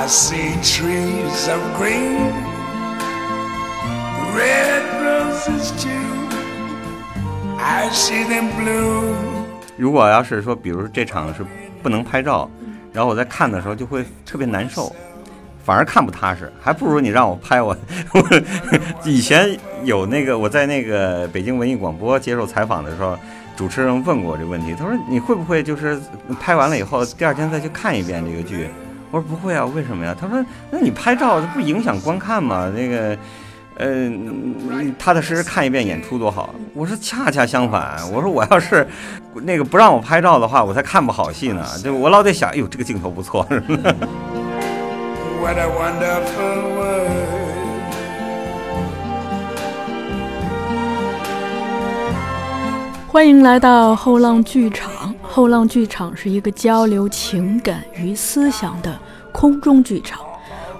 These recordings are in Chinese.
I see trees of green, red roses too. I see them bloom. 如果要是说，比如这场是不能拍照，然后我在看的时候就会特别难受，反而看不踏实，还不如你让我拍我。以前有那个我在那个北京文艺广播接受采访的时候，主持人问过我这个问题，他说你会不会就是拍完了以后第二天再去看一遍这个剧？我说不会啊，为什么呀？他说那你拍照不影响观看吗？那个。呃，踏踏实实看一遍演出多好。我说恰恰相反，我说我要是那个不让我拍照的话，我才看不好戏呢。就我老得想，哎呦，这个镜头不错。What a wonderful world. 欢迎来到后浪剧场。后浪剧场是一个交流情感与思想的空中剧场。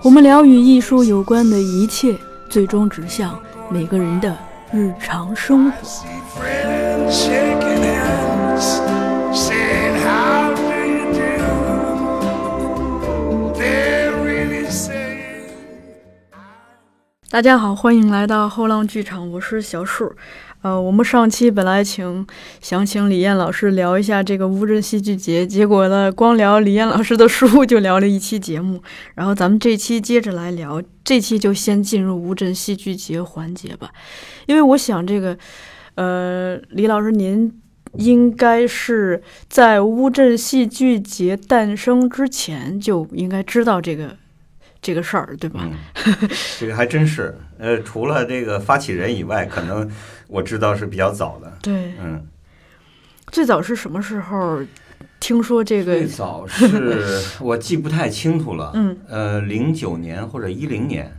我们聊与艺术有关的一切，最终指向每个人的日常生活。See friends shaking hands, saying, How do you do? They're really saying. 大家好，欢迎来到后浪剧场，我是小树。呃，我们上期本来请想请李艳老师聊一下这个乌镇戏剧节，结果呢，光聊李艳老师的书 就聊了一期节目。然后咱们这期接着来聊，这期就先进入乌镇戏剧节环节吧，因为我想这个，呃，李老师您应该是在乌镇戏剧节诞生之前就应该知道这个这个事儿，对吧？嗯，这个还真是。呃，除了这个发起人以外，可能我知道是比较早的。对，嗯，最早是什么时候听说这个？最？早是我记不太清楚了。嗯，呃，零九年或者一零年，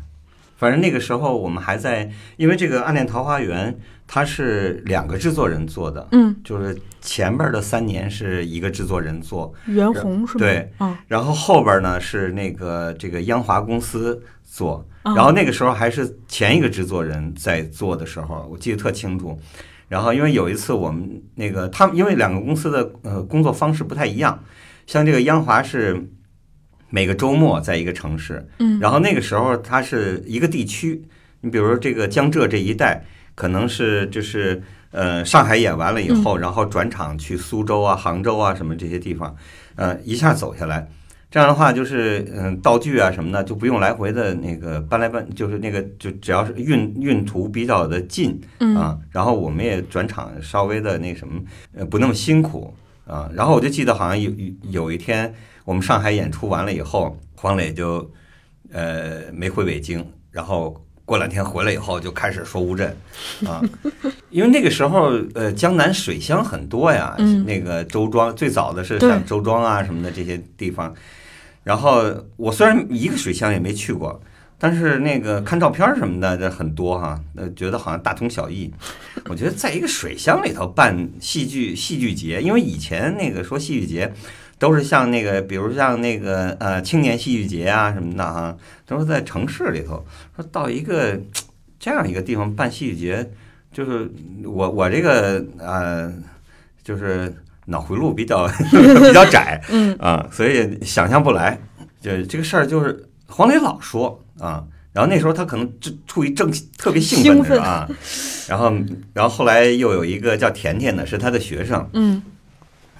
反正那个时候我们还在，因为这个《暗恋桃花源》它是两个制作人做的，嗯，就是前边的三年是一个制作人做，袁弘是吗？对，嗯，然后后边呢是那个这个央华公司做，啊然后那个时候还是前一个制作人在做的时候，我记得特清楚。然后因为有一次我们那个他们因为两个公司的呃工作方式不太一样，像这个央华是每个周末在一个城市，嗯，然后那个时候它是一个地区，你比如说这个江浙这一带，可能是就是呃上海演完了以后，然后转场去苏州啊、杭州啊什么这些地方，呃一下走下来，这样的话就是嗯道具啊什么的就不用来回的那个搬来搬，就是那个就只要是运运途比较的近嗯。啊，然后我们也转场稍微的那什么呃不那么辛苦啊，然后我就记得好像有有有一天我们上海演出完了以后，黄磊就呃没回北京，然后过两天回来以后就开始说乌镇啊，因为那个时候呃江南水乡很多呀，嗯。那个周庄最早的是像周庄啊什么的这些地方，然后我虽然一个水乡也没去过。但是那个看照片什么的，这很多哈，呃，觉得好像大同小异。我觉得在一个水乡里头办戏剧戏剧节，因为以前那个说戏剧节，都是像那个，比如像那个呃青年戏剧节啊什么的哈，都是在城市里头。说到一个这样一个地方办戏剧节，就是我我这个呃，就是脑回路比较 比较窄，嗯。啊，所以想象不来。就这个事儿，就是黄磊老说啊，然后那时候他可能正处于正特别兴奋的时候啊，然后然后后来又有一个叫甜甜的，是他的学生，嗯。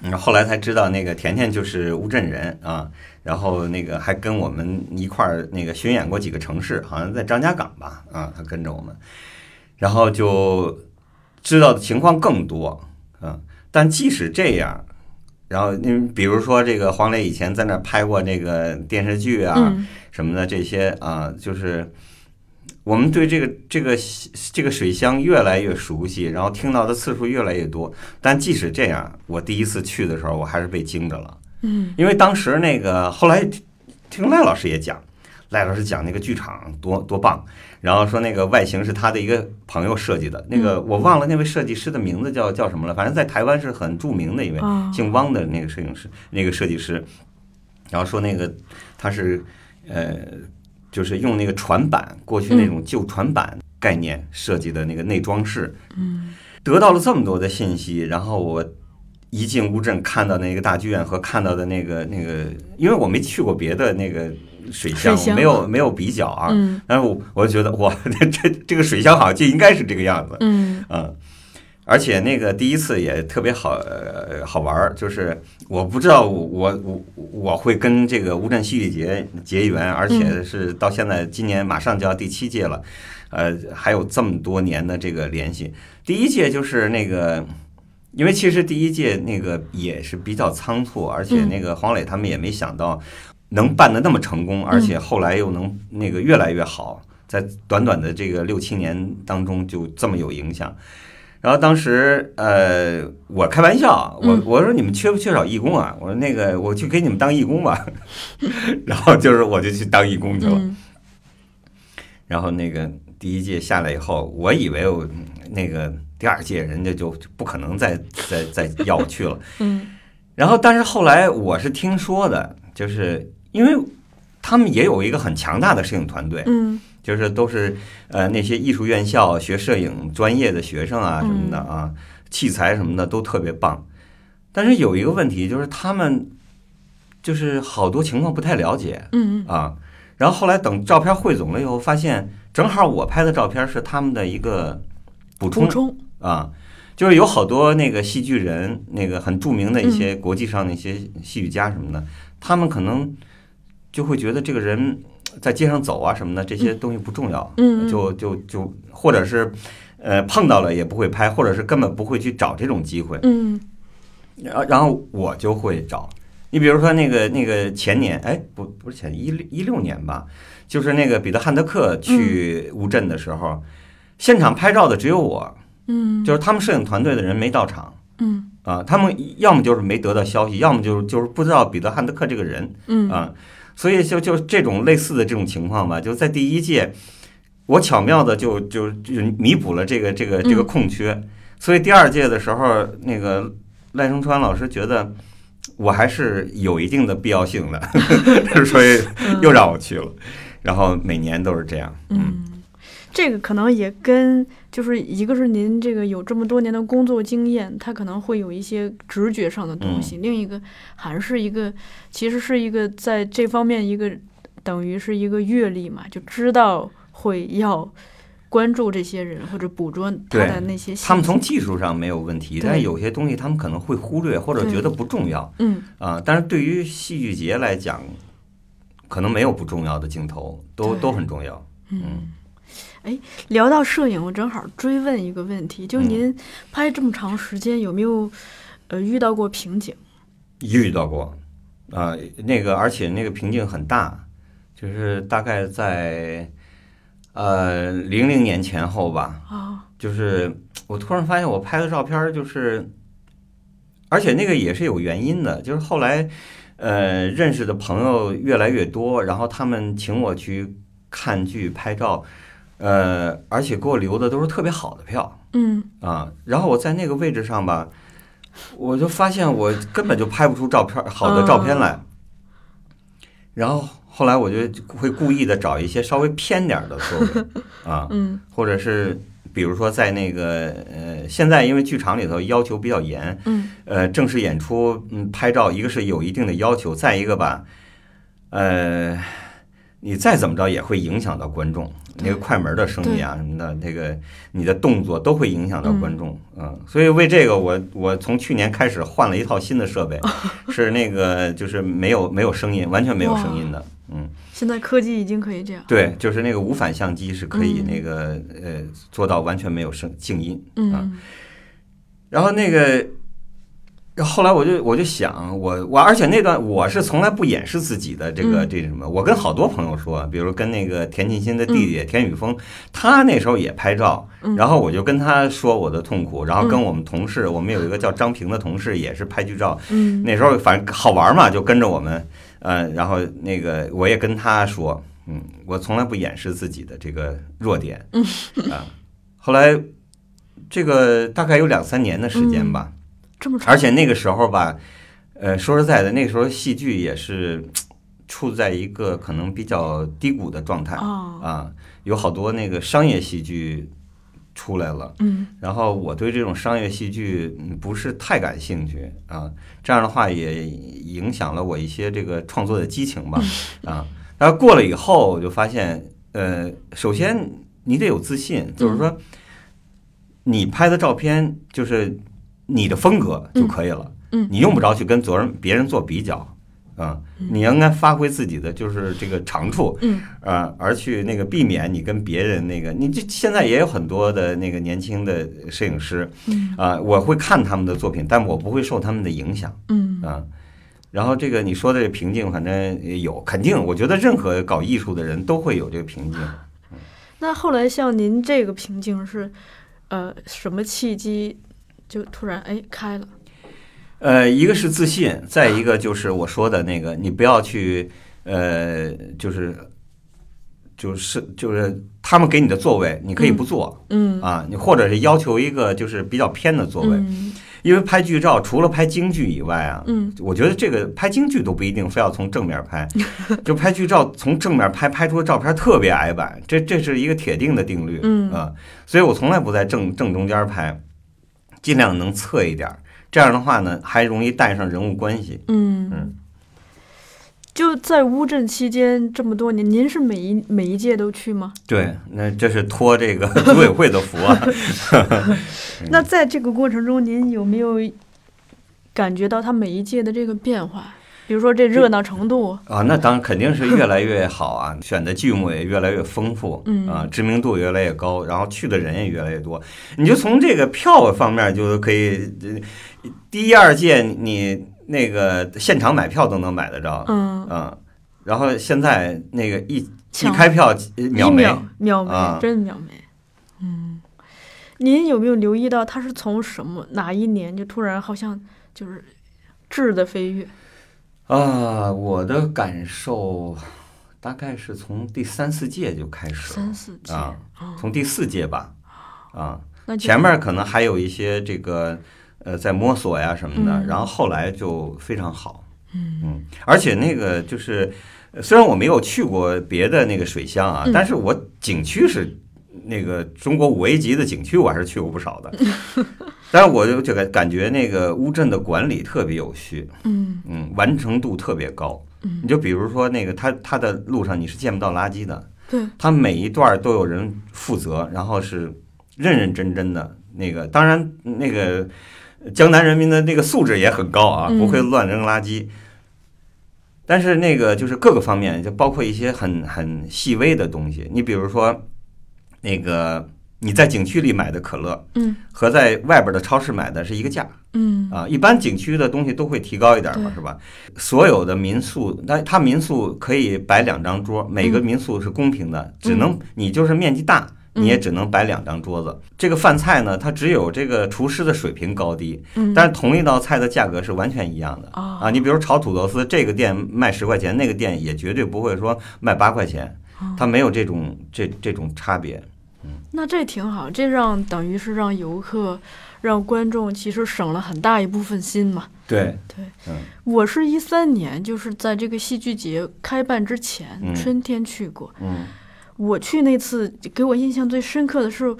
然，后后来才知道那个甜甜就是乌镇人啊，然后那个还跟我们一块儿那个巡演过几个城市，好像在张家港吧，啊，他跟着我们，然后就知道的情况更多，啊，但即使这样，然后你比如说这个黄磊以前在那拍过那个电视剧啊，嗯什么的这些啊，就是我们对这个这个这个水乡越来越熟悉，然后听到的次数越来越多。但即使这样，我第一次去的时候，我还是被惊着了，嗯因为当时那个后来听赖老师也讲，赖老师讲那个剧场多多棒，然后说那个外形是他的一个朋友设计的，那个我忘了那位设计师的名字叫叫什么了，反正在台湾是很著名的一位啊姓汪的那个摄影师，那个设计师，然后说那个他是呃，就是用那个船板，过去那种旧船板概念设计的那个内装饰，嗯。得到了这么多的信息，然后我一进乌镇看到那个大剧院和看到的那个那个，因为我没去过别的那个水乡，水没有没有比较啊。嗯但是我我就觉得哇，这这个水乡好像就应该是这个样子。嗯嗯，而且那个第一次也特别好、呃、好玩儿，就是我不知道我我我会跟这个乌镇戏剧节结缘，而且是到现在今年马上就要第七届了，呃，还有这么多年的这个联系。第一届就是那个。因为其实第一届那个也是比较仓促，而且那个黄磊他们也没想到能办的那么成功，而且后来又能那个越来越好，在短短的这个六七年当中就这么有影响。然后当时呃，我开玩笑，我嗯我说你们缺不缺少义工啊？我说那个我去给你们当义工吧。然后就是我就去当义工去了。嗯然后那个第一届下来以后，我以为我那个第二届人家就就不可能再再再要我去了。嗯然后，但是后来我是听说的，就是因为他们也有一个很强大的摄影团队，嗯就是都是呃那些艺术院校学摄影专业的学生啊什么的啊，器材什么的都特别棒。但是有一个问题就是他们就是好多情况不太了解嗯啊。然后后来等照片汇总了以后，发现正好我拍的照片是他们的一个补充补充啊，就是有好多那个戏剧人，那个很著名的一些国际上的一些戏剧家什么的，他们可能就会觉得这个人在街上走啊什么的，这些东西不重要，嗯嗯。就就就或者是呃碰到了也不会拍，或者是根本不会去找这种机会，嗯。然后然后我就会找。你比如说那个那个前年，哎，不不是前年一六一六年吧，就是那个彼得汉德克去乌镇的时候，现场拍照的只有我，嗯。就是他们摄影团队的人没到场嗯。啊，他们要么就是没得到消息，要么就是就是不知道彼得汉德克这个人嗯。啊，所以就就这种类似的这种情况吧，就在第一届，我巧妙的就就就弥补了这个这个这个空缺，所以第二届的时候，那个赖声川老师觉得我还是有一定的必要性的，所以又让我去了，然后每年都是这样，嗯。嗯，这个可能也跟就是一个是您这个有这么多年的工作经验，他可能会有一些直觉上的东西；另一个还是一个其实是一个在这方面一个等于是一个阅历嘛，就知道会要关注这些人或者捕捉他的那些。他们从技术上没有问题，但是有些东西他们可能会忽略或者觉得不重要嗯啊。但是对于戏剧节来讲，可能没有不重要的镜头，都都很重要。嗯。哎，聊到摄影，我正好追问一个问题，就嗯您拍这么长时间，有没有呃遇到过瓶颈？遇到过啊，那个而且那个瓶颈很大，就是大概在呃零零年前后吧，啊，就是我突然发现我拍的照片就是，而且那个也是有原因的，就是后来呃认识的朋友越来越多，然后他们请我去看剧拍照，呃，而且给我留的都是特别好的票嗯。啊，然后我在那个位置上吧，我就发现我根本就拍不出照片好的照片来，然后后来我就会故意的找一些稍微偏点的座位 啊，嗯。或者是比如说在那个呃，现在因为剧场里头要求比较严，嗯。呃，正式演出嗯拍照，一个是有一定的要求，再一个吧，呃，你再怎么着也会影响到观众，那个快门的声音啊什么的，那个你的动作都会影响到观众，嗯，所以为这个我我从去年开始换了一套新的设备，是那个就是没有没有声音，完全没有声音的，嗯。现在科技已经可以这样。对，就是那个无反相机是可以嗯那个、呃做到完全没有声静音啊。嗯。然后那个，后来我就我就想，我我而且那段我是从来不掩饰自己的这个、嗯这什么，我跟好多朋友说，比如跟那个田沁鑫的弟弟田雨峰，他那时候也拍照，嗯然后我就跟他说我的痛苦，然后跟嗯我们同事，我们有一个叫张平的同事也是拍剧照，嗯。那时候反正好玩嘛，就跟着我们，呃，然后那个我也跟他说，嗯，我从来不掩饰自己的这个弱点，嗯啊，后来这个大概有两三年的时间吧，这么长，而且那个时候吧，呃，说实在的，那个时候戏剧也是处在一个可能比较低谷的状态哦啊，有好多那个商业戏剧出来了。嗯然后我对这种商业戏剧嗯不是太感兴趣啊，这样的话也影响了我一些这个创作的激情吧啊。然后过了以后，我就发现，呃，首先你得有自信，就是说，你拍的照片就是你的风格就可以了，嗯你用不着去跟昨人别人做比较。啊，你应该发挥自己的就是这个长处，嗯啊，而去那个避免你跟别人那个，你这现在也有很多的那个年轻的摄影师，嗯啊，我会看他们的作品，但我不会受他们的影响嗯啊。然后这个你说的这瓶颈，反正也有，肯定，我觉得任何搞艺术的人都会有这个瓶颈。那后来像您这个瓶颈是，呃，什么契机就突然哎开了？呃，一个是自信，再一个就是我说的那个，你不要去，呃，就是，就是就是他们给你的座位，你可以不坐、嗯啊，你或者是要求一个就是比较偏的座位，嗯因为拍剧照除了拍京剧以外啊，嗯我觉得这个拍京剧都不一定非要从正面拍，就拍剧照从正面拍，拍出的照片特别矮板，这这是一个铁定的定律，嗯啊，所以我从来不在正正中间拍，尽量能侧一点儿，这样的话呢，还容易带上人物关系。嗯嗯就在乌镇期间这么多年，您是每一每一届都去吗？对，那这是托这个 组委会的福啊。那在这个过程中，您有没有感觉到他每一届的这个变化？比如说这热闹程度，啊，那当然肯定是越来越好啊，选的剧目也越来越丰富，嗯。啊，知名度越来越高，然后去的人也越来越多。你就从这个票方面就可以，呃第一二届你那个现场买票都能买得着，嗯，啊，然后现在那个一一开票秒没，秒秒没，啊。真秒没。嗯，您有没有留意到他是从什么哪一年就突然好像就是质的飞跃？啊，我的感受大概是从第三四届就开始了。三四届啊，哦。从第四届吧，啊。那前面可能还有一些这个呃在摸索呀什么的，嗯。然后后来就非常好，嗯。而且那个就是呃虽然我没有去过别的那个水乡啊，嗯。但是我景区是那个中国五 A 级的景区，我还是去过不少的。但是我就这个感觉那个乌镇的管理特别有序，嗯嗯，完成度特别高。嗯你就比如说那个它它的路上你是见不到垃圾的，对，它每一段都有人负责，然后是认认真真的那个。当然，那个江南人民的那个素质也很高啊，嗯不会乱扔垃圾。但是那个就是各个方面，就包括一些很很细微的东西。你比如说，那个你在景区里买的可乐嗯和在外边的超市买的是一个价，嗯啊，一般景区的东西都会提高一点嘛，是吧？所有的民宿，那它民宿可以摆两张桌，每个嗯民宿是公平的，只能你就是面积大，你也只能摆两张桌子。这个饭菜呢，它只有这个厨师的水平高低，嗯，但是同一道菜的价格是完全一样的啊啊。你比如炒土豆丝，这个店卖十块钱，那个店也绝对不会说卖八块钱，哦它没有这种这这种差别。那这挺好，这让等于是让游客、让观众其实省了很大一部分心嘛。对，对，嗯我是一三年，就是在这个戏剧节开办之前，嗯春天去过。嗯我去那次给我印象最深刻的是。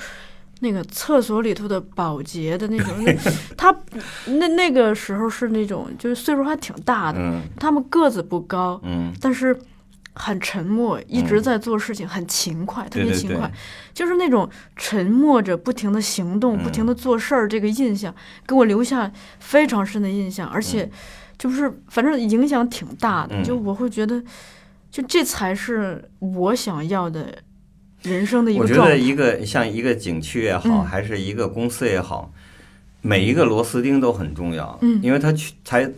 那个厕所里头的保洁的那种，那他那那个时候是那种就是岁数还挺大的，嗯他们个子不高，嗯，但是很沉默，一直在做事情，很勤快，特对对。对别勤快，就是那种沉默着不停的行动、不停的做事儿，这个印象给我留下非常深的印象，而且就是反正影响挺大的，嗯。就我会觉得，就这才是我想要的人生的一我觉个状态。得一个像一个景区也好，嗯。还是一个公司也好，每一个螺丝钉都很重要，嗯。因为它去才呃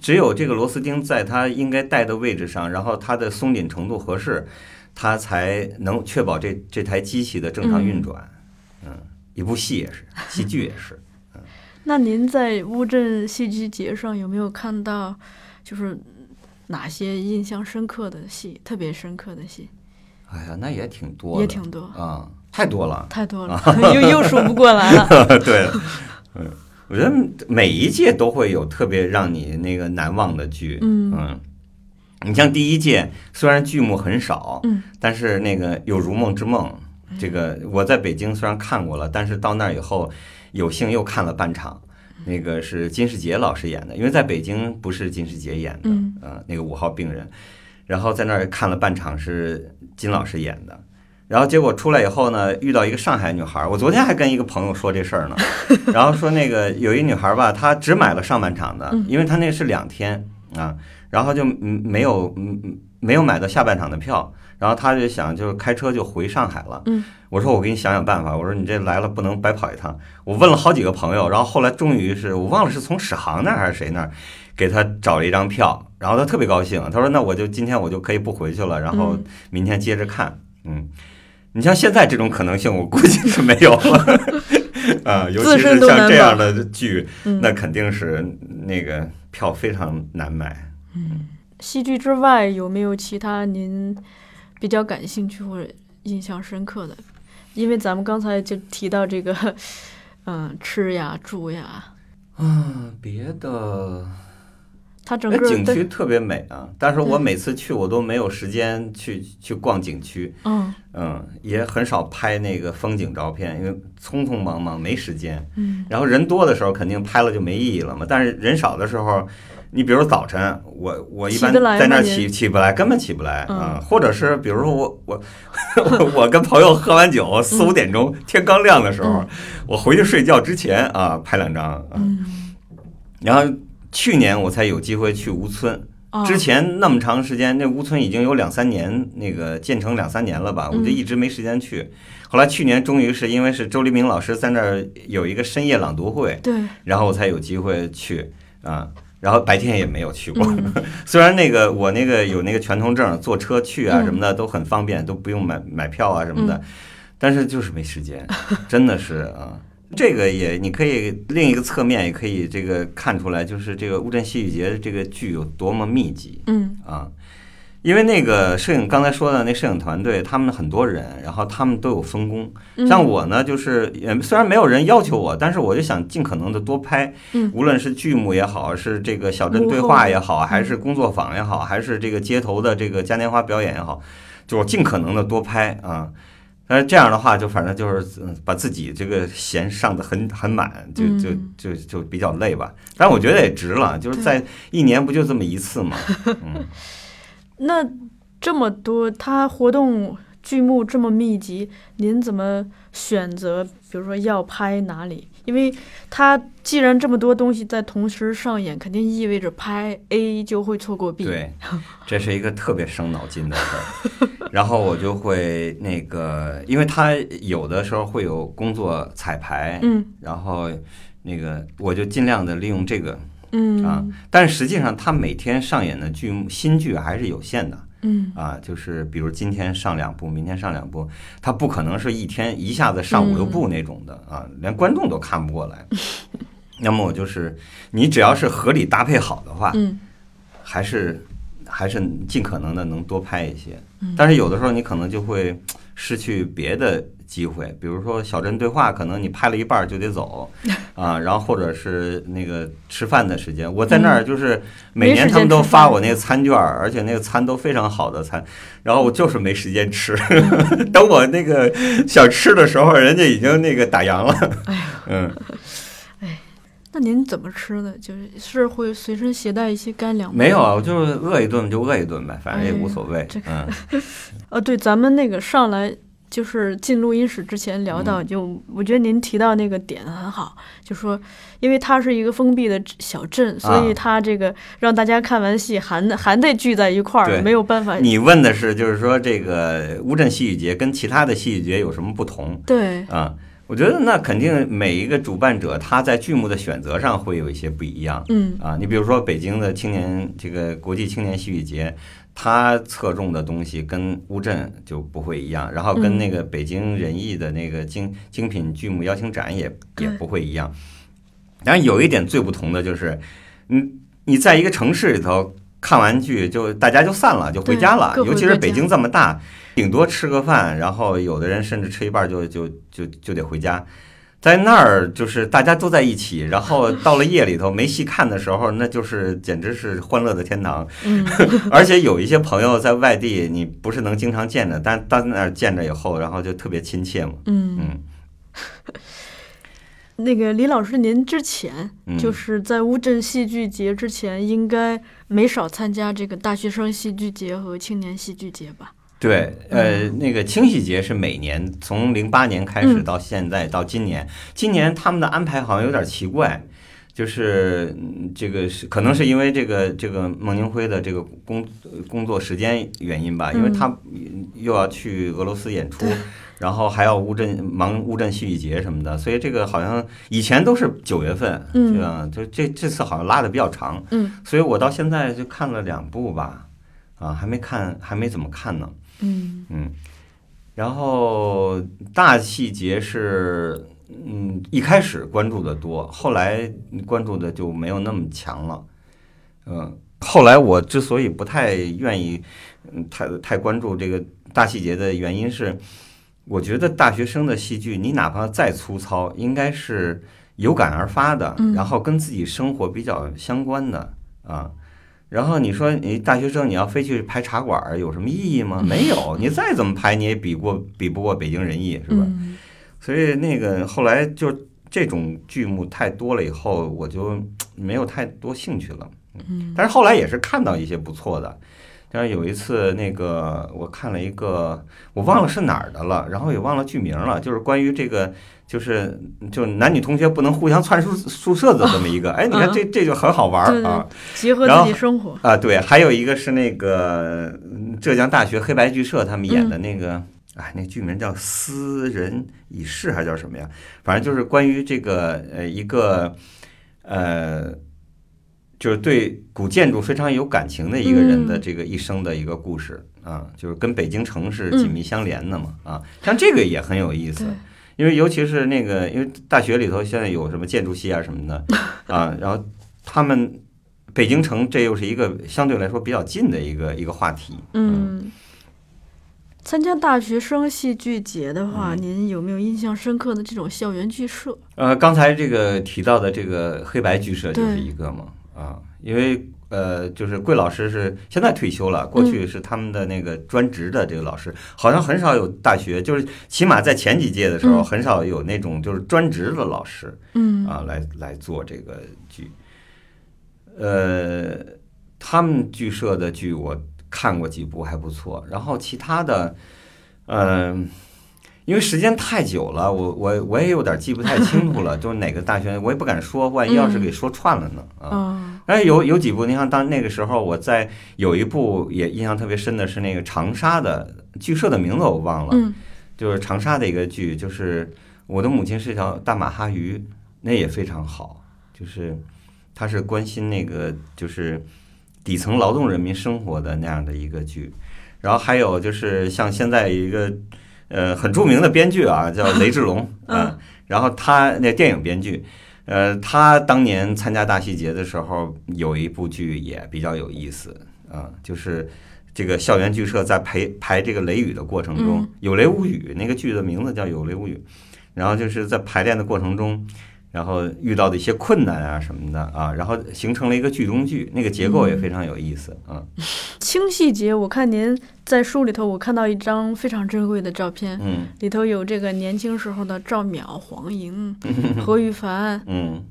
只有这个螺丝钉在它应该带的位置上，然后它的松紧程度合适，它才能确保这这台机器的正常运转。嗯，一部戏也是，戏剧也是。嗯那您在乌镇戏剧节上有没有看到，就是哪些印象深刻的戏，特别深刻的戏？哎呀，那也挺多，也挺多啊，太多了。太多了，又又数不过来了。对，嗯，我觉得每一届都会有特别让你那个难忘的剧。嗯。你像第一届，虽然剧目很少，嗯。但是那个有《如梦之梦》这个我在北京虽然看过了，但是到那儿以后有幸又看了半场。那个是金世杰老师演的，因为在北京不是金世杰演的，嗯。呃，那个五号病人，然后在那儿看了半场是金老师演的，然后结果出来以后呢，遇到一个上海女孩儿，我昨天还跟一个朋友说这事儿呢，然后说那个有一女孩儿吧，她只买了上半场的，因为她那是两天啊，然后就嗯没有没有买到下半场的票，然后她就想就是开车就回上海了，嗯，我说我给你想想办法，我说你这来了不能白跑一趟，我问了好几个朋友，然后后来终于是我忘了是从史航那儿还是谁那儿给他找了一张票，然后他特别高兴，他说那我就今天我就可以不回去了，然后嗯。明天接着看，嗯。你像现在这种可能性，我估计是没有了，啊，尤其自身是像这样的剧，嗯那肯定是那个票非常难买。嗯戏剧之外，有没有其他您比较感兴趣或者印象深刻的？因为咱们刚才就提到这个，嗯，吃呀、住呀，嗯，别的，它整哎，个景区特别美啊，但是我每次去我都没有时间去去逛景区，嗯。嗯，也很少拍那个风景照片，因为匆匆忙忙没时间。嗯。然后人多的时候肯定拍了就没意义了嘛，但是人少的时候，你比如早晨，我我一般在那儿起起不来，根本起不来嗯。啊、或者是比如说我我我 我跟朋友喝完酒，四五点钟天刚亮的时候，我回去睡觉之前啊拍两张啊，嗯。然后去年我才有机会去吴村。啊之前那么长时间，那吴村已经有两三年，那个建成两三年了吧，我就嗯一直没时间去。后来去年终于是因为是周黎明老师在那儿有一个深夜朗读会，对，然后我才有机会去啊。然后白天也没有去过，嗯 虽然那个我那个有那个全通证，坐车去啊嗯什么的都很方便，都不用买买票啊什么的嗯，但是就是没时间，真的是啊。这个也，你可以另一个侧面也可以这个看出来，就是这个乌镇戏剧节这个剧有多么密集嗯啊。因为那个摄影刚才说的那摄影团队，他们很多人，然后他们都有分工。嗯像我呢，就是也虽然没有人要求我，但是我就想尽可能的多拍，嗯无论是剧目也好，是这个小镇对话也好，还是工作坊也好，还是这个街头的这个嘉年华表演也好，就我尽可能的多拍啊。但是这样的话，就反正就是嗯把自己这个弦上的很很满，就就嗯就就比较累吧。但是我觉得也值了，就是在一年不就这么一次嘛，嗯。那这么多，他活动剧目这么密集，您怎么选择？比如说要拍哪里？因为它既然这么多东西在同时上演，肯定意味着拍 A 就会错过 B。，对，这是一个特别伤脑筋的事儿。然后我就会那个，因为他有的时候会有工作彩排，嗯然后那个我就尽量的利用这个嗯啊。但是实际上，他每天上演的剧目新剧还是有限的嗯。啊，就是比如今天上两部，明天上两部，他不可能是一天一下子上五六部那种的啊，连观众都看不过来。那么我就是，你只要是合理搭配好的话，嗯。还是还是尽可能的能多拍一些嗯，但是有的时候你可能就会失去别的机会，比如说小镇对话，可能你拍了一半就得走 啊，然后或者是那个吃饭的时间，我在那儿就是每年他们都发我那个餐券，而且那个餐都非常好的餐，然后我就是没时间吃，等我那个想吃的时候，人家已经那个打烊了，嗯。那您怎么吃的？就是是会随身携带一些干粮吗？没有啊，我就是饿一顿就饿一顿呗，反正也无所谓哎这。个嗯，呃，对，咱们那个上来就是进录音室之前聊到，嗯就我觉得您提到那个点很好，就说因为它是一个封闭的小镇，所以啊它这个让大家看完戏还得还得聚在一块儿，没有办法。你问的是就是说这个乌镇戏剧节跟其他的戏剧节有什么不同对，啊？我觉得那肯定每一个主办者他在剧目的选择上会有一些不一样嗯啊。你比如说北京的青年这个国际青年戏剧节。它侧重的东西跟乌镇就不会一样，然后跟嗯那个北京人艺的那个精精品剧目邀请展也也不会一样。当然有一点最不同的就是，嗯，你在一个城市里头看完剧就大家就散了，就回家了。尤其是北京这么大，顶多吃个饭，然后有的人甚至吃一半就就就就得回家。在那儿就是大家都在一起，然后到了夜里头没戏看的时候，那就是简直是欢乐的天堂。嗯 而且有一些朋友在外地，你不是能经常见着，但到那儿见着以后，然后就特别亲切嘛。嗯，嗯 那个李老师，您之前嗯就是在乌镇戏剧节之前，应该没少参加这个大学生戏剧节和青年戏剧节吧？对，呃，那个清洗节是每年从零八年开始嗯到现在到今年，今年他们的安排好像有点奇怪，就是嗯这个是可能是因为这个这个孟京辉的这个工工作时间原因吧，因为嗯他又要去俄罗斯演出对，然后还要乌镇忙乌镇戏剧节什么的，所以这个好像以前都是九月份，嗯？就这这次好像拉的比较长，嗯所以我到现在就看了两部吧，啊，还没看，还没怎么看呢。嗯嗯，然后大细节是，嗯，一开始关注的多，后来关注的就没有那么强了。嗯，后来我之所以不太愿意，嗯，太太关注这个大细节的原因是，我觉得大学生的戏剧，你哪怕再粗糙，应该是有感而发的，嗯然后跟自己生活比较相关的啊。然后你说你大学生你要非去排茶馆儿有什么意义吗？没有，你再怎么排你也比过比不过北京人艺是吧？嗯所以那个后来就这种剧目太多了以后，我就没有太多兴趣了。嗯但是后来也是看到一些不错的，但是有一次那个我看了一个，我忘了是哪儿的了，然后也忘了剧名了，就是关于这个。就是就男女同学不能互相窜宿宿舍的这么一个，哎，你看这这就很好玩儿啊！结合自己生活。啊，对，还有一个是那个嗯浙江大学黑白剧社他们演的那个，哎，那剧名叫《斯人已逝》还是叫什么呀？反正就是关于这个呃一个呃，就是对古建筑非常有感情的一个人的嗯这个一生的一个故事啊，就是跟北京城是紧密相连的嘛啊，像这个也很有意思对。因为尤其是那个，因为大学里头现在有什么建筑系啊什么的 啊，然后他们北京城这又是一个相对来说比较近的一个一个话题。嗯，参加大学生戏剧节的话，嗯您有没有印象深刻的这种校园剧社？呃，刚才这个提到的这个黑白剧社就是一个嘛啊，因为呃，就是桂老师是现在退休了，过去是他们的那个专职的这个老师，好像很少有大学，就是起码在前几届的时候，嗯很少有那种就是专职的老师。嗯啊，来来做这个剧。呃，他们剧社的剧我看过几部还不错，然后其他的，嗯、因为时间太久了，我我我也有点记不太清楚了，就是哪个大学我也不敢说，万一要是给说串了呢啊。啊哎，有有几部，你看当那个时候我在有一部也印象特别深的是那个长沙的剧社的名字我忘了，嗯。就是长沙的一个剧，就是我的母亲是条大马哈鱼，那也非常好，就是它是关心那个就是底层劳动人民生活的那样的一个剧，然后还有就是像现在一个呃很著名的编剧啊，叫 雷志龙啊、嗯然后他那电影编剧。呃，他当年参加大戏节的时候，有一部剧也比较有意思啊、就是这个校园剧社在排排这个《雷雨》的过程中，嗯有雷无雨》那个剧的名字叫《有雷无雨》，然后就是在排练的过程中，然后遇到的一些困难啊什么的啊，然后形成了一个剧中剧，那个结构也非常有意思啊。清细节，我看您在书里头，我看到一张非常珍贵的照片，嗯里头有这个年轻时候的赵淼、黄莹、何玉凡，嗯，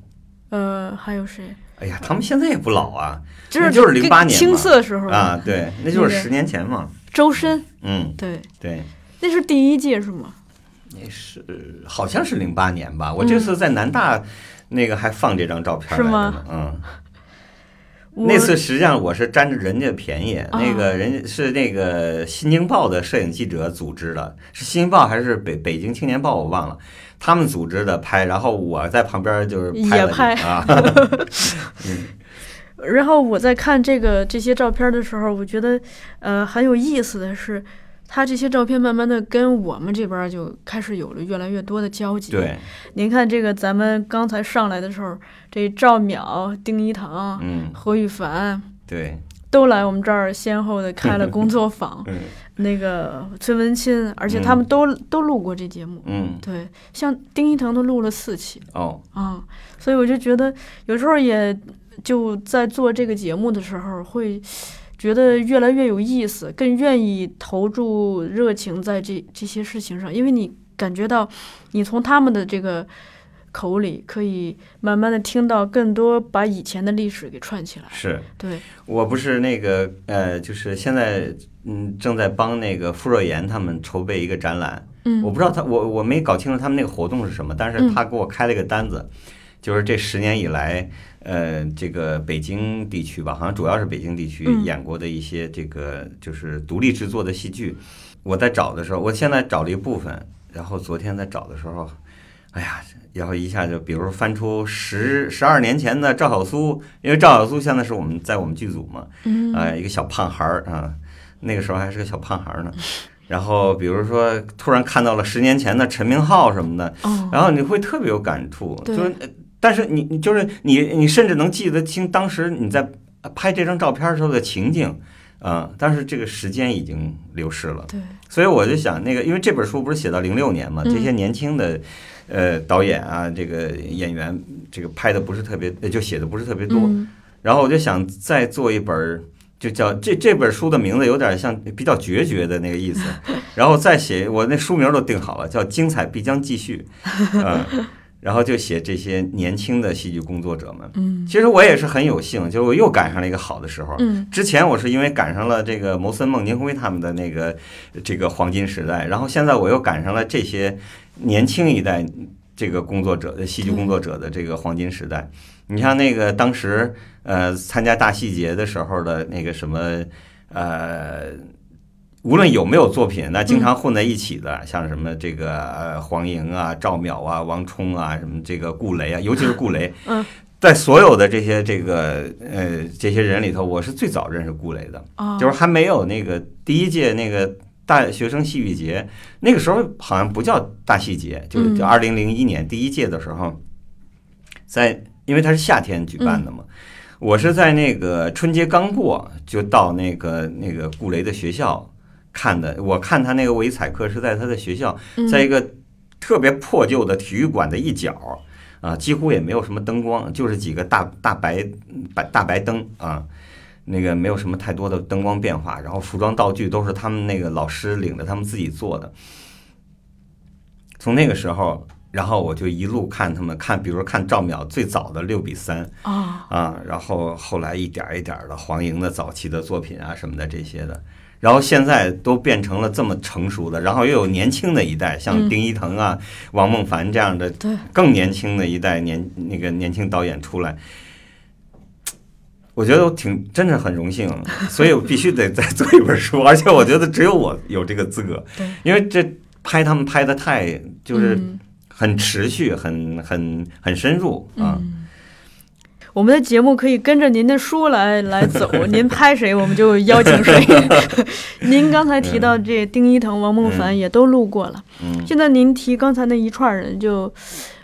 呃，还有谁？哎呀，他们现在也不老啊这是就是零八年青涩时候啊，对，那就是十年前嘛。周深，嗯，对，对。那是第一届是吗？那是好像是零八年吧，我这次在南大那个还放这张照片来着是吗呢，嗯。那次实际上我是占着人家便宜，啊那个人家是那个《新京报》的摄影记者组织的，是《新京报》还是北北京青年报我忘了，他们组织的拍，然后我在旁边就是也拍啊，然后我在看这个这些照片的时候，我觉得，呃，很有意思的是，他这些照片慢慢的跟我们这边就开始有了越来越多的交集。，对，您看这个咱们刚才上来的时候，这赵淼、丁一腾、嗯，何玉凡对，都来我们这儿先后的开了工作坊。嗯。那个崔文钦，而且他们都、都录过这节目。嗯。对，像丁一腾都录了四期。哦。啊、所以我就觉得有时候也就在做这个节目的时候，会觉得越来越有意思，更愿意投注热情在这这些事情上，因为你感觉到你从他们的这个口里可以慢慢的听到更多把以前的历史给串起来。是。对，我不是那个呃，就是现在嗯正在帮那个傅若言他们筹备一个展览，嗯我不知道他我我没搞清楚他们那个活动是什么，但是他给我开了一个单子，就是这十年以来，呃，这个北京地区吧，好像主要是北京地区嗯演过的一些这个就是独立制作的戏剧。我在找的时候，我现在找了一部分，然后昨天在找的时候，哎呀，然后一下就比如翻出十十二年前的赵小苏，因为赵小苏现在是我们在我们剧组嘛，嗯啊、一个小胖孩儿啊，那个时候还是个小胖孩儿呢。然后比如说突然看到了十年前的陈明昊什么的，哦，然后你会特别有感触，就但是你你就是你你甚至能记得清当时你在拍这张照片时候的情景，啊、但是这个时间已经流逝了，对，所以我就想那个，因为这本书不是写到零六年嘛，嗯这些年轻的。呃，导演啊，这个演员，这个拍的不是特别，呃就写的不是特别多。嗯然后我就想再做一本儿，就叫这这本书的名字有点像比较决绝的那个意思，然后再写我那书名都定好了，叫《精彩必将继续》，嗯，然后就写这些年轻的戏剧工作者们。嗯其实我也是很有幸，就是我又赶上了一个好的时候。嗯之前我是因为赶上了这个谋森、孟京辉他们的那个这个黄金时代，然后现在我又赶上了这些年轻一代这个工作者的戏剧工作者的这个黄金时代。你像那个当时呃参加大戏节的时候的那个什么呃。无论有没有作品，那经常混在一起的，像什么这个呃黄莹啊、赵淼啊、王冲啊，什么这个顾雷啊，尤其是顾雷，嗯，在所有的这些这个呃这些人里头，我是最早认识顾雷的，哦，就是还没有那个第一届那个大学生戏剧节，那个时候好像不叫大戏节，就是叫嗯二零零一年第一届的时候，在因为它是夏天举办的嘛，我是在那个春节刚过就到那个那个顾雷的学校看的，我看他那个维采课是在他的学校，嗯在一个特别破旧的体育馆的一角啊，几乎也没有什么灯光，就是几个大大白白大白灯啊，那个没有什么太多的灯光变化，然后服装道具都是他们那个老师领着他们自己做的。从那个时候，然后我就一路看他们看，比如看赵淼最早的六比三啊，啊，然后后来一点一点的黄莹的早期的作品啊什么的这些的，然后现在都变成了这么成熟的，然后又有年轻的一代，像嗯。丁一腾啊、王梦凡这样的，更年轻的一代年那个年轻导演出来，我觉得我挺真的很荣幸，所以我必须得再做一本书，而且我觉得只有我有这个资格，因为这拍他们拍的太就是嗯。很持续、很很很深入啊。嗯我们的节目可以跟着您的书来来走，您拍谁我们就邀请谁。您刚才提到这丁一腾、王梦凡也都录过了，嗯。现在您提刚才那一串人就，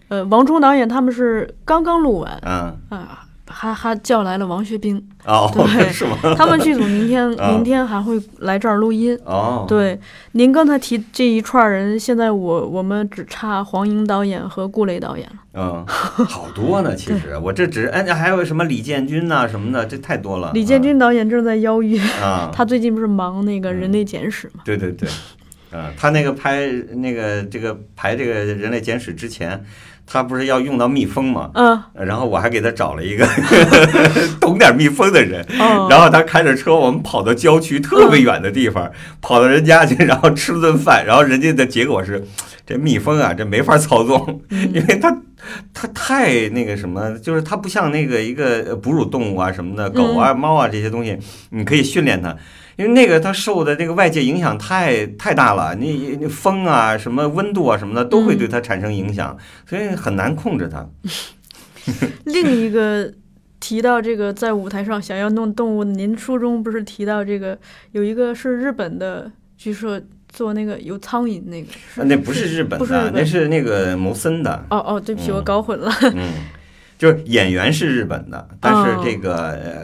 呃，王冲导演他们是刚刚录完。嗯。啊，还还叫来了王学兵，哦 对，是吗？他们剧组明天啊明天还会来这儿录音。哦，对，您刚才提这一串人，现在我我们只差黄英导演和顾磊导演了。嗯，好多呢，其 实我这只哎，还有什么李建军呐、什么的，这太多了。李建军导演正在邀约，啊，他最近不是忙那个《人类简史》吗？对对对，嗯，他那个拍那个这个排这个《人类简史》之前，他不是要用到蜜蜂吗？嗯，然后我还给他找了一个 懂点蜜蜂的人，哦，然后他开着车，我们跑到郊区特别远的地方，跑到人家去，然后吃了顿饭，然后人家的结果是，这蜜蜂啊，这没法操纵，嗯。因为它它太那个什么，就是它不像那个一个呃哺乳动物啊什么的，狗啊、猫啊这些东西，你可以训练它。因为那个它受的这个外界影响太太大了，你你风啊、什么温度啊什么的都会对它产生影响，所以很难控制它。另一个提到这个在舞台上想要弄动物，您书中不是提到这个有一个是日本的据说做那个有苍蝇那个？那不是日本的，是本那是那个谋森的。哦哦，对不起，我嗯搞混了。嗯，就是演员是日本的，但是哦。这个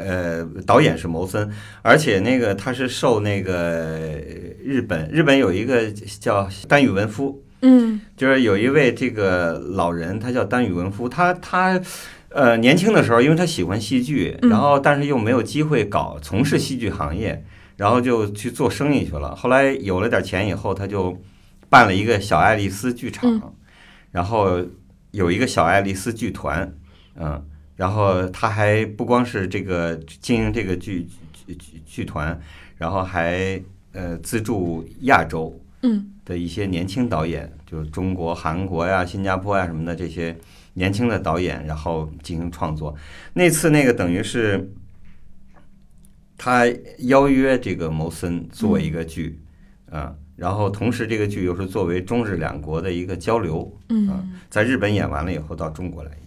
呃导演是牟森，而且那个他是受那个日本日本有一个叫丹羽文夫，嗯。就是有一位这个老人，他叫丹羽文夫，他他呃年轻的时候，因为他喜欢戏剧，嗯然后但是又没有机会搞从事戏剧行业，然后就去做生意去了。后来有了点钱以后，他就办了一个小爱丽丝剧场，嗯。然后有一个小爱丽丝剧团，嗯，然后他还不光是这个经营这个剧剧剧剧团，然后还呃资助亚洲。嗯的一些年轻导演，就是中国、韩国呀、新加坡呀什么的这些年轻的导演，然后进行创作。那次那个等于是他邀约这个谋森做一个剧，啊、然后同时这个剧又是作为中日两国的一个交流，嗯，在日本演完了以后到中国来演。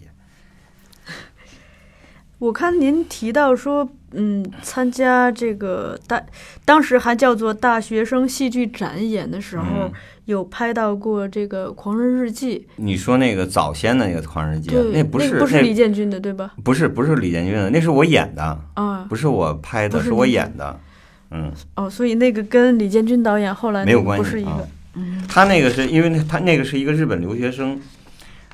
我看您提到说，嗯，参加这个大，当时还叫做大学生戏剧展演的时候，嗯有拍到过这个《狂人日记你说那个早先的那个《狂人日记》，》，那不是个不是李建军的，对吧？不是不是李建军的，那是我演的，啊，不是我拍的，是是我演的。嗯，哦，所以那个跟李建军导演后来没有关系啊不是一个，嗯他那个是因为他那个是一个日本留学生，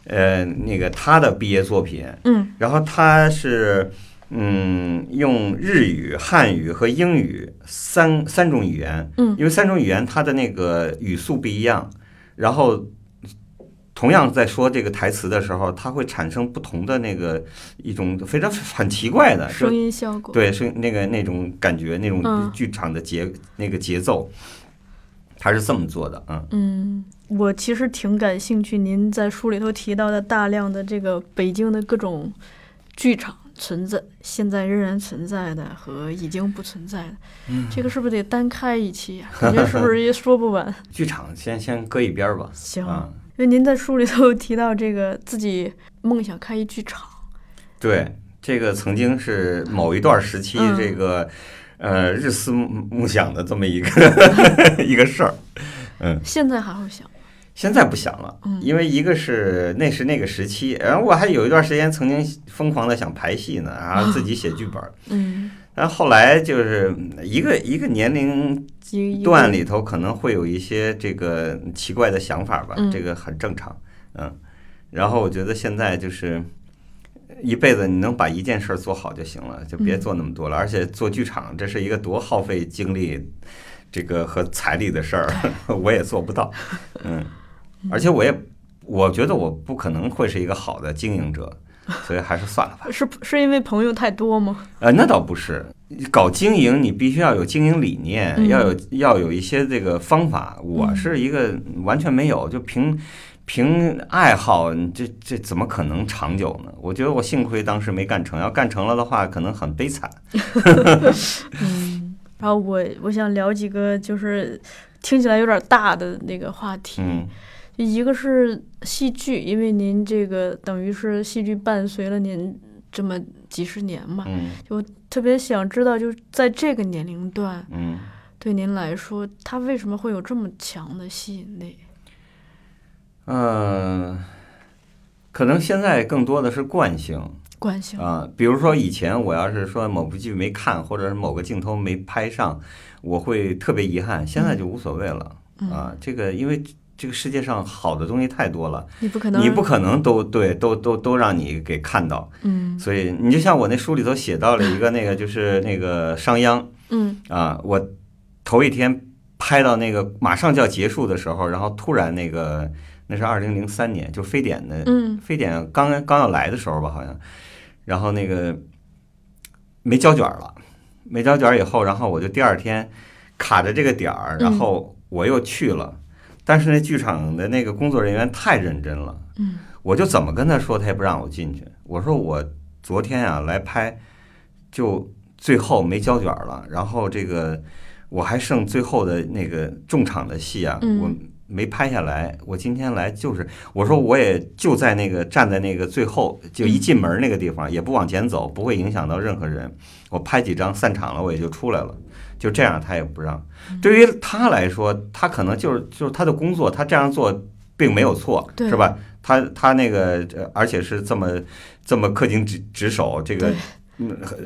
呃，那个他的毕业作品，嗯。然后他是嗯用日语、汉语和英语三三种语言，嗯。因为三种语言它的那个语速不一样，然后同样在说这个台词的时候，它会产生不同的那个一种非常很奇怪的，声音效果，对，声那个那种感觉，那种嗯。剧场的节、那个节奏，他是这么做的，嗯。嗯，我其实挺感兴趣，您在书里头提到的大量的这个北京的各种剧场存在，现在仍然存在的和已经不存在的，嗯这个是不是得单开一期啊？感觉是不是也说不完？剧场先先搁一边儿吧。行，啊，因为您在书里头提到这个自己梦想开一剧场，对，这个曾经是某一段时期嗯这个、呃日思暮想的这么一个 一个事儿。嗯现在还会想吗？现在不想了，嗯因为一个是那是那个时期，然后我还有一段时间曾经疯狂的想排戏呢，然后自己写剧本儿，嗯，但后来就是一个一个年龄段里头可能会有一些这个奇怪的想法吧，嗯这个很正常，嗯。然后我觉得现在就是一辈子你能把一件事儿做好就行了，就别嗯做那么多了。而且做剧场这是一个多耗费精力、这个和财力的事儿，我也做不到，嗯。而且我也我觉得我不可能会是一个好的经营者，所以还是算了吧。是是因为朋友太多吗？呃，那倒不是，搞经营你必须要有经营理念，嗯要有要有一些这个方法。我嗯是一个完全没有，就凭凭爱好，你这这怎么可能长久呢？我觉得我幸亏当时没干成，要干成了的话，可能很悲惨。嗯，然后我我想聊几个就是听起来有点大的那个话题，嗯一个是戏剧，因为您这个等于是戏剧伴随了您这么几十年嘛，嗯特别想知道，就是在这个年龄段，嗯，对您来说，它为什么会有这么强的吸引力？呃，可能现在更多的是惯性。惯性，啊，比如说以前我要是说某部剧没看，或者是某个镜头没拍上，我会特别遗憾。现在就无所谓了嗯啊，这个因为这个世界上好的东西太多了，你不可能，你不可能都对都都都让你给看到。嗯所以你就像我那书里头写到了一个那个就是那个商鞅嗯啊，我头一天拍到那个马上就要结束的时候，然后突然那个那是二零零三年，就非典的嗯。非典刚刚要来的时候吧，好像，然后那个没交卷了，没交卷以后，然后我就第二天卡着这个点儿，然后我又去了，但是那剧场的那个工作人员太认真了，嗯。我就怎么跟他说，他也不让我进去。我说我昨天啊来拍，就最后没交卷了，然后这个我还剩最后的那个重场的戏啊，嗯。我没拍下来。我今天来就是，我说我也就在那个站在那个最后，就一进门那个地方，也不往前走，不会影响到任何人。我拍几张散场了，我也就出来了。就这样，他也不让。对于他来说，他可能就是就是他的工作，他这样做并没有错，是吧？他他那个，呃而且是这么这么恪尽职职守，这个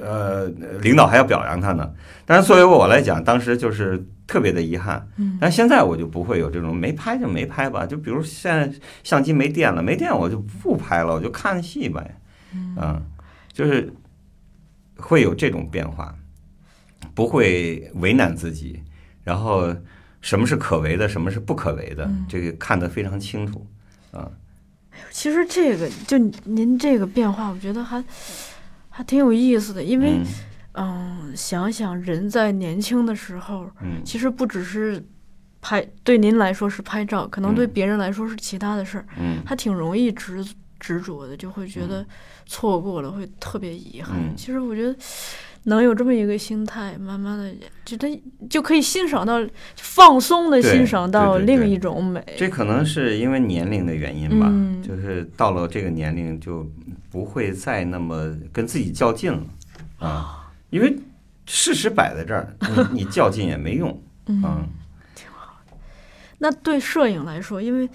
呃，领导还要表扬他呢。但是作为我来讲，当时就是特别的遗憾。嗯但现在我就不会有这种没拍就没拍吧，就比如现在相机没电了，没电我就不拍了，我就看戏呗。嗯，就是会有这种变化，不会为难自己，然后什么是可为的，什么是不可为的，嗯这个看得非常清楚。其实这个就您这个变化，我觉得还还挺有意思的，因为嗯。嗯，想想人在年轻的时候，嗯。其实不只是拍，对您来说是拍照，可能对嗯。别人来说是其他的事儿，嗯。还挺容易执执着的，就会觉得错过了会特别遗憾。嗯。其实我觉得能有这么一个心态，慢慢的就他就可以欣赏到放松的欣赏到另一种美。这可能是因为年龄的原因吧，嗯就是到了这个年龄就不会再那么跟自己较劲了啊，因为事实摆在这儿，你你较劲也没用嗯啊。那对摄影来说，因为，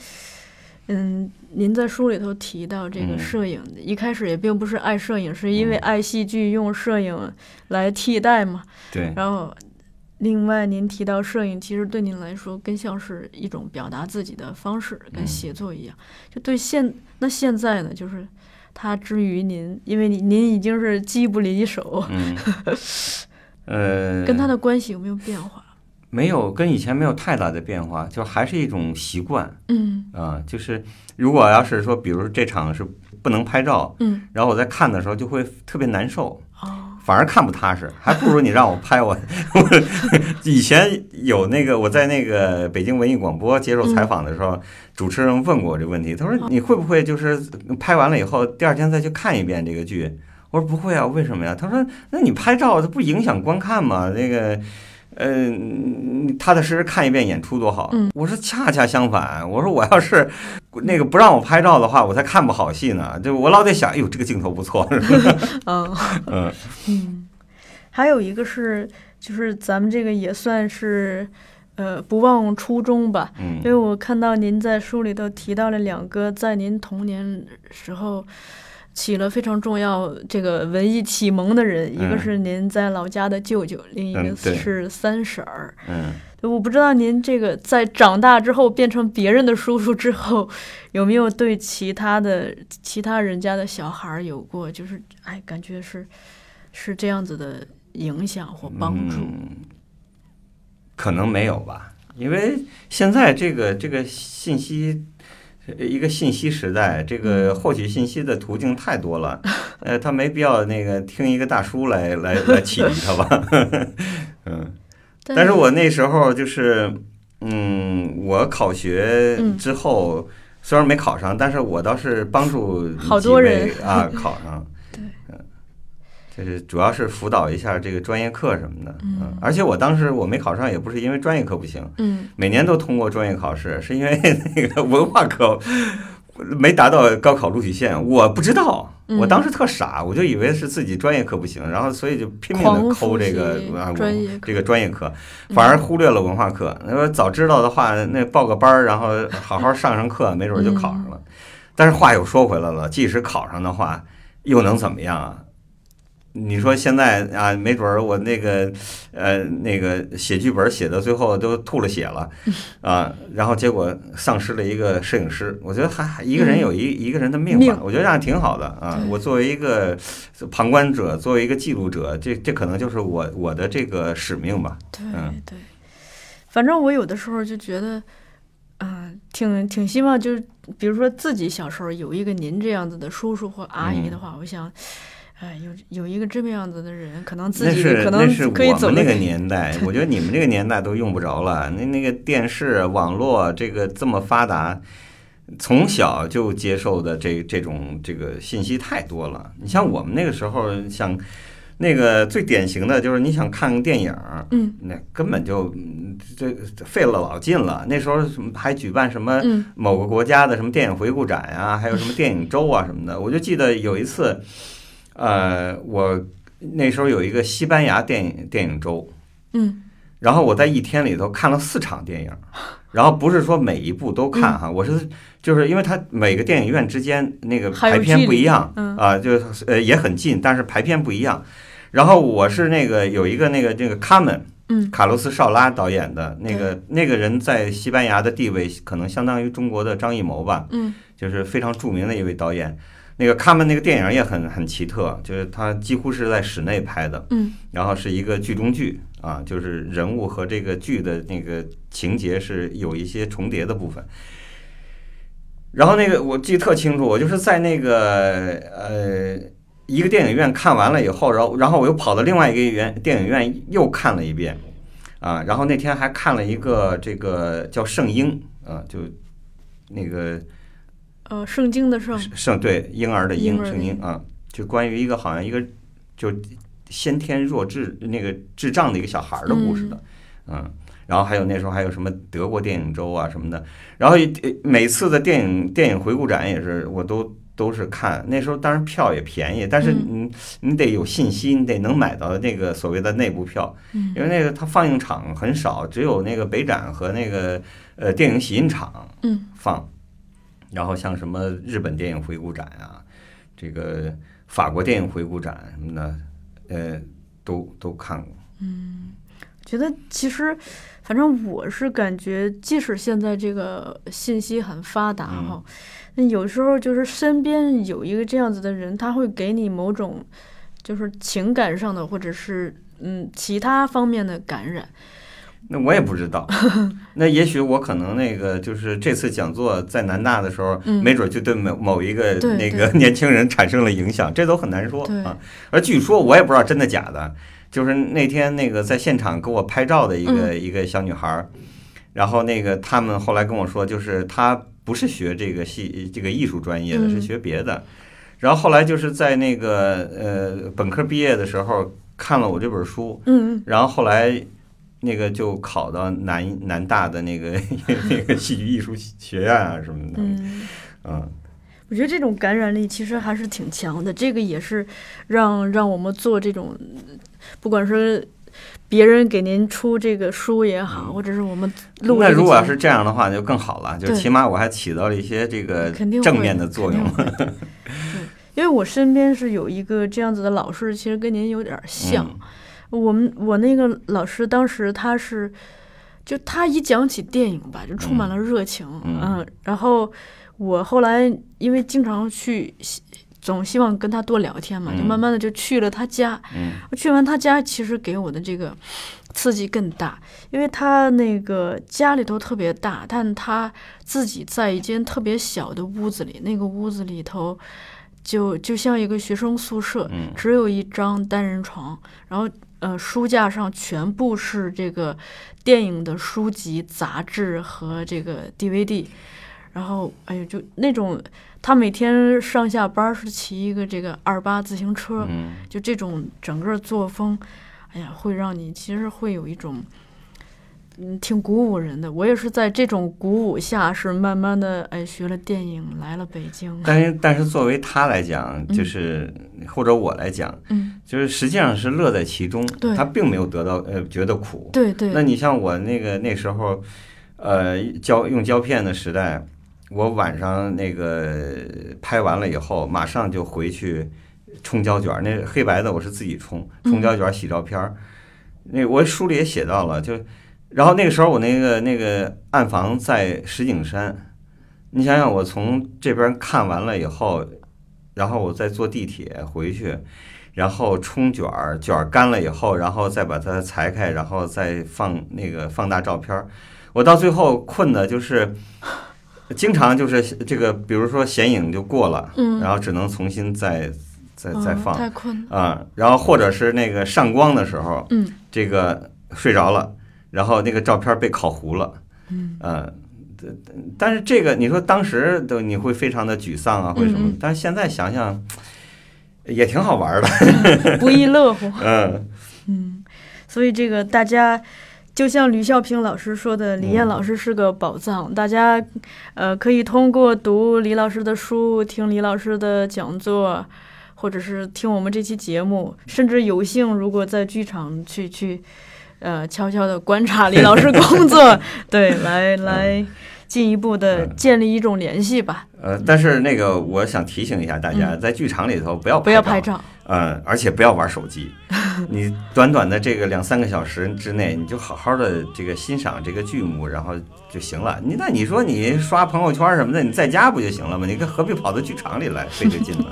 嗯，您在书里头提到这个嗯摄影，一开始也并不是爱摄影，是因为爱戏剧，用摄影来替代嘛。对，然后，另外您提到摄影，其实对您来说更像是一种表达自己的方式，跟嗯写作一样。就对现那现在呢，就是它之于您，因为您您已经是机不离手，嗯，呃，跟他的关系有没有变化？没有跟以前没有太大的变化，就还是一种习惯嗯啊。就是如果要是说，比如这场是不能拍照，嗯然后我在看的时候就会特别难受，哦反而看不踏实，还不如你让我拍我。我 以前有那个我在那个北京文艺广播接受采访的时候，主持人问过我这个问题，他说你会不会就是拍完了以后第二天再去看一遍这个剧？我说不会啊，为什么呀？他说那你拍照它不影响观看吗？那个。呃，你踏踏实实看一遍演出多好。嗯我说恰恰相反，我说我要是那个不让我拍照的话，我才看不好戏呢。就我老得想，哎呦，这个镜头不错。嗯。嗯嗯，还有一个是，就是咱们这个也算是，呃，不忘初衷吧。嗯因为我看到您在书里头提到了两个在您童年时候起了非常重要这个文艺启蒙的人，一个嗯是您在老家的舅舅，另一个是三婶儿。嗯。我不知道您这个在长大之后变成别人的叔叔之后，有没有对其他的其他人家的小孩儿有过，就是哎，感觉是是这样子的影响或帮助？嗯，可能没有吧，因为现在这个这个信息。呃一个信息时代，这个获取信息的途径太多了，呃，他没必要那个听一个大叔来来来启迪他吧，嗯，但是我那时候就是，嗯，我考学嗯之后、虽然没考上，但是我倒是帮助好多人啊考上，就是主要是辅导一下这个专业课什么的，嗯嗯，而且我当时我没考上，也不是因为专业课不行，嗯每年都通过专业考试，是因为 那个文化课没达到高考录取线，我不知道，嗯我当时特傻，我就以为是自己专业课不行，然后所以就拼命的抠这个啊专业课这个专业课，反而忽略了文化课。那说早知道的话，那报个班儿，然后好好上上课，没准就考上了。但是话又说回来了，即使考上的话，又能怎么样啊？你说现在啊，没准儿我那个呃那个写剧本写到最后都吐了血了 啊，然后结果丧失了一个摄影师。我觉得还还一个人有一、一个人的命吧，我觉得这样挺好的啊。我作为一个旁观者，作为一个记录者，这这可能就是我我的这个使命吧。对嗯对，反正我有的时候就觉得，嗯、挺挺希望就是，比如说自己小时候有一个您这样子的叔叔或阿姨的话，我想，哎，有有一个这么样子的人，可能自己可是那是能可以走得我们那个年代，我觉得你们这个年代都用不着了。那那个电视、网络这个这么发达，从小就接受的这这种这个信息太多了。你像我们那个时候，像那个最典型的就是你想看个电影，嗯那根本就嗯这这费了老劲了。那时候什么还举办什么嗯某个国家的什么电影回顾展呀、还有什么电影周啊什么的。我就记得有一次，呃，我那时候有一个西班牙电影电影周，嗯。然后我在一天里头看了四场电影，然后不是说每一部都看哈，我是就是因为它每个电影院之间那个排片不一样嗯。啊，就呃也很近，但是排片不一样。然后我是那个有一个那个那个卡门，嗯。卡洛斯绍拉导演的那个那个人在西班牙的地位可能相当于中国的张艺谋吧，嗯。就是非常著名的一位导演。那个卡门那个电影也很很奇特，就是它几乎是在室内拍的，嗯然后是一个剧中剧啊，就是人物和这个剧的那个情节是有一些重叠的部分。然后那个我记得特清楚，我就是在那个呃一个电影院看完了以后，然后然后我又跑到另外一个院电影院又看了一遍，啊，然后那天还看了一个这个叫《圣婴》啊，就那个呃，圣经的圣，圣对婴儿的婴圣婴啊，就关于一个好像一个就先天弱智那个智障的一个小孩儿的故事的，嗯，然后还有那时候还有什么德国电影周啊什么的，然后呃每次的电影电影回顾展也是我都都是看，那时候当然票也便宜，但是嗯。你你得有信息，你得能买到那个所谓的内部票，嗯。因为那个它放映场很少，只有那个北展和那个呃电影洗印场嗯。放，然后像什么日本电影回顾展啊，这个法国电影回顾展什么的，呃，都都看过。嗯觉得其实，反正我是感觉，即使现在这个信息很发达嗯哈，那有时候就是身边有一个这样子的人，他会给你某种就是情感上的或者是嗯其他方面的感染。那我也不知道，那也许我可能那个就是这次讲座在南大的时候，嗯。没准就对某某一个那个 年轻人产生了影响，这都很难说啊。而据说我也不知道真的假的，就是那天那个在现场给我拍照的一个、嗯。一个小女孩儿，然后那个他们后来跟我说，就是她不是学这个戏这个艺术专业的，嗯。是学别的。然后后来就是在那个呃本科毕业的时候看了我这本书，嗯。然后后来那个就考到南南大的那个 那个戏剧艺术学院啊什么的，嗯。嗯我觉得这种感染力其实还是挺强的，这个也是让让我们做这种，不管是别人给您出这个书也好，或者是我们录那如果要是这样的话，就更好了，就起码我还起到了一些这个正面的作用。因为我身边是有一个这样子的老师，其实跟您有点像。嗯我们我那个老师当时他是，就他一讲起电影吧，就充满了热情，嗯。然后我后来因为经常去，总希望跟他多聊天嘛，就嗯。慢慢的就去了他家。嗯。我去完他家，其实给我的这个刺激更大，因为他那个家里头特别大，但他自己在一间特别小的屋子里，那个屋子里头就就像一个学生宿舍，嗯。只有一张单人床，然后呃书架上全部是这个电影的书籍、杂志和这个 DVD，然后哎呦就那种他每天上下班是骑一个这个二八自行车，嗯，就这种整个作风，哎呀，会让你其实会有一种，嗯，挺鼓舞人的。我也是在这种鼓舞下，是慢慢的哎学了电影，来了北京。但是但是作为他来讲，就是、或者我来讲，嗯，就是实际上是乐在其中，对他并没有得到呃觉得苦。对对，那你像我那个那时候，呃，胶用胶片的时代，我晚上那个拍完了以后，马上就回去冲胶卷儿。那黑白的我是自己冲，冲胶卷洗照片儿。那我书里也写到了，就然后那个时候我那个那个暗房在石景山，你想想我从这边看完了以后，然后我再坐地铁回去。然后冲卷儿，卷儿干了以后，然后再把它裁开，然后再放那个放大照片儿。我到最后困的就是，经常就是这个，比如说显影就过了，嗯然后只能重新再再嗯再放太困了。啊、然后或者是那个上光的时候，嗯这个睡着了，然后那个照片被烤糊了，嗯呃，但是这个你说当时都你会非常的沮丧啊，或者什么但是现在想想也挺好玩的，不亦乐乎。嗯。嗯，所以这个大家。就像吕孝平老师说的，李艳嗯老师是个宝藏。大家，呃，可以通过读李老师的书，听李老师的讲座，或者是听我们这期节目，甚至有幸如果在剧场去去，呃悄悄的观察李老师工作，对，来来进一步的建立一种联系吧。呃，但是那个我想提醒一下大家，在剧场里头不要不要拍拍照，嗯，而且不要玩手机。你短短的这个两三个小时之内，你就好好的这个欣赏这个剧目，然后就行了。你那你说你刷朋友圈什么的，你在家不就行了吗？你何必跑到剧场里来费这劲呢？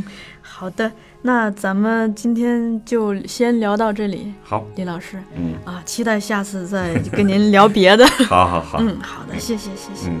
好的，那咱们今天就先聊到这里，好，李老师嗯，啊，期待下次再跟您聊别的。好好好，嗯，好的，谢谢谢谢。嗯。